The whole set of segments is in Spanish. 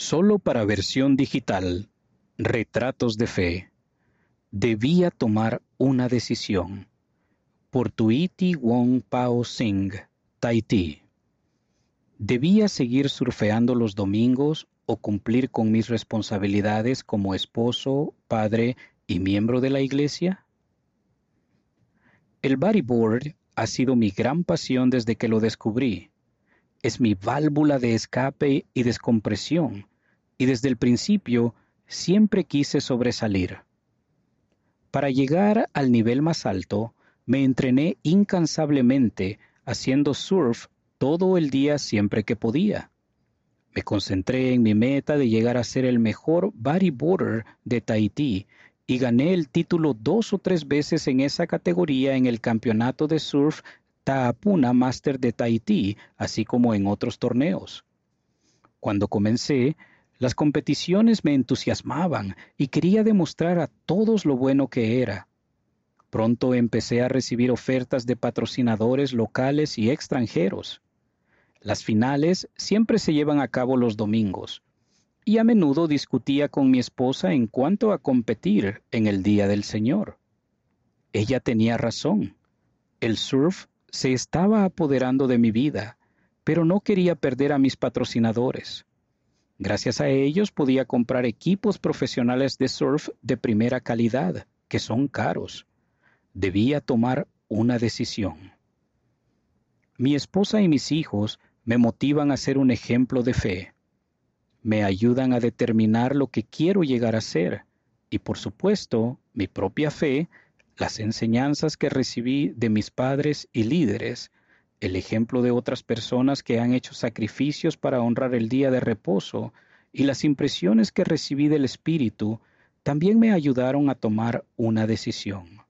Solo para versión digital. Retratos de fe. Debía tomar una decisión. Por Tuiti Wong Pao Singh, Tahití. ¿Debía seguir surfeando los domingos o cumplir con mis responsabilidades como esposo, padre y miembro de la iglesia? El bodyboard ha sido mi gran pasión desde que lo descubrí. Es mi válvula de escape y descompresión, y desde el principio siempre quise sobresalir. Para llegar al nivel más alto, me entrené incansablemente haciendo surf todo el día siempre que podía. Me concentré en mi meta de llegar a ser el mejor bodyboarder de Tahití y gané el título dos o tres veces en esa categoría en el campeonato de surf Taapuna Master de Tahití, así como en otros torneos. Cuando comencé, las competiciones me entusiasmaban y quería demostrar a todos lo bueno que era. Pronto empecé a recibir ofertas de patrocinadores locales y extranjeros. Las finales siempre se llevan a cabo los domingos, y a menudo discutía con mi esposa en cuanto a competir en el Día del Señor. Ella tenía razón. El surf se estaba apoderando de mi vida, pero no quería perder a mis patrocinadores. Gracias a ellos podía comprar equipos profesionales de surf de primera calidad, que son caros debía tomar una decisión. Mi esposa y mis hijos me motivan a ser un ejemplo de fe. Me ayudan a determinar lo que quiero llegar a ser y por supuesto mi propia fe, las enseñanzas que recibí de mis padres y líderes, el ejemplo de otras personas que han hecho sacrificios para honrar el día de reposo y las impresiones que recibí del Espíritu también me ayudaron a tomar una decisión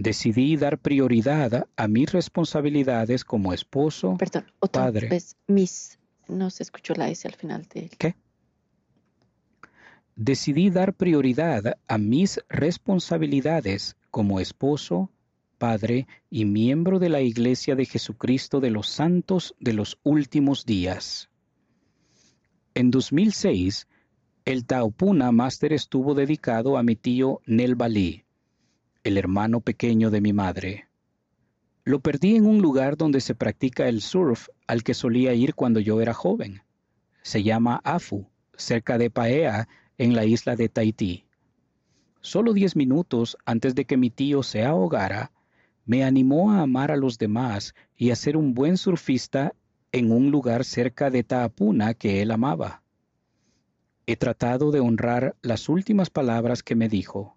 decidí dar prioridad a mis responsabilidades como esposo, Perdón, otra padre. Vez, mis, no se escuchó la S al final de... ¿Qué? Decidí dar prioridad a mis responsabilidades como esposo, padre y miembro de la Iglesia de Jesucristo de los Santos de los Últimos Días. En 2006, el Taupuna Master estuvo dedicado a mi tío Nel Bali, el hermano pequeño de mi madre. Lo perdí en un lugar donde se practica el surf al que solía ir cuando yo era joven. Se llama Afu, cerca de Paea, en la isla de Tahití. Solo diez minutos antes de que mi tío se ahogara, me animó a amar a los demás y a ser un buen surfista en un lugar cerca de Taapuna que él amaba. He tratado de honrar las últimas palabras que me dijo.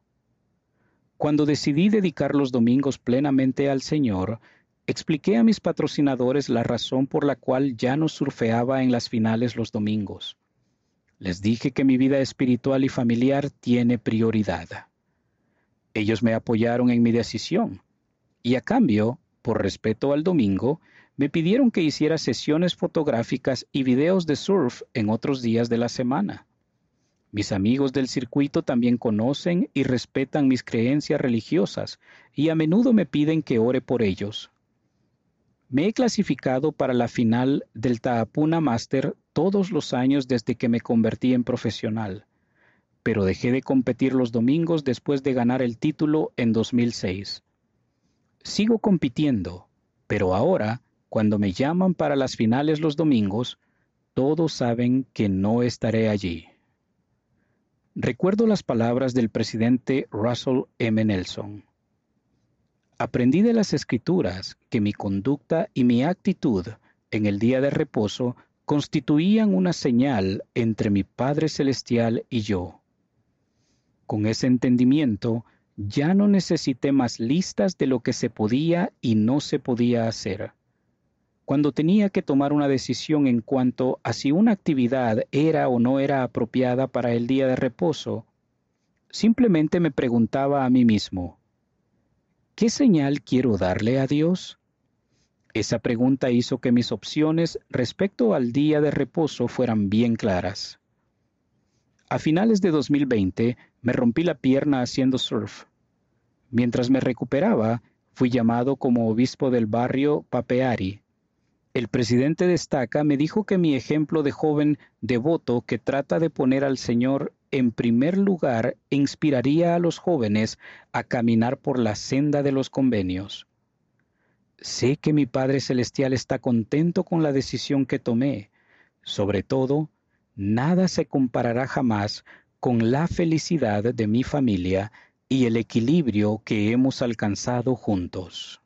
Cuando decidí dedicar los domingos plenamente al Señor, expliqué a mis patrocinadores la razón por la cual ya no surfeaba en las finales los domingos. Les dije que mi vida espiritual y familiar tiene prioridad. Ellos me apoyaron en mi decisión y a cambio, por respeto al domingo, me pidieron que hiciera sesiones fotográficas y videos de surf en otros días de la semana. Mis amigos del circuito también conocen y respetan mis creencias religiosas y a menudo me piden que ore por ellos. Me he clasificado para la final del Taapuna Master todos los años desde que me convertí en profesional, pero dejé de competir los domingos después de ganar el título en 2006. Sigo compitiendo, pero ahora, cuando me llaman para las finales los domingos, todos saben que no estaré allí. Recuerdo las palabras del presidente Russell M. Nelson. Aprendí de las escrituras que mi conducta y mi actitud en el día de reposo constituían una señal entre mi Padre Celestial y yo. Con ese entendimiento, ya no necesité más listas de lo que se podía y no se podía hacer cuando tenía que tomar una decisión en cuanto a si una actividad era o no era apropiada para el día de reposo, simplemente me preguntaba a mí mismo, ¿qué señal quiero darle a Dios? Esa pregunta hizo que mis opciones respecto al día de reposo fueran bien claras. A finales de 2020 me rompí la pierna haciendo surf. Mientras me recuperaba, fui llamado como obispo del barrio Papeari, El presidente destaca, me dijo que mi ejemplo de joven devoto que trata de poner al Señor en primer lugar inspiraría a los jóvenes a caminar por la senda de los convenios. Sé que mi Padre Celestial está contento con la decisión que tomé. Sobre todo, nada se comparará jamás con la felicidad de mi familia y el equilibrio que hemos alcanzado juntos.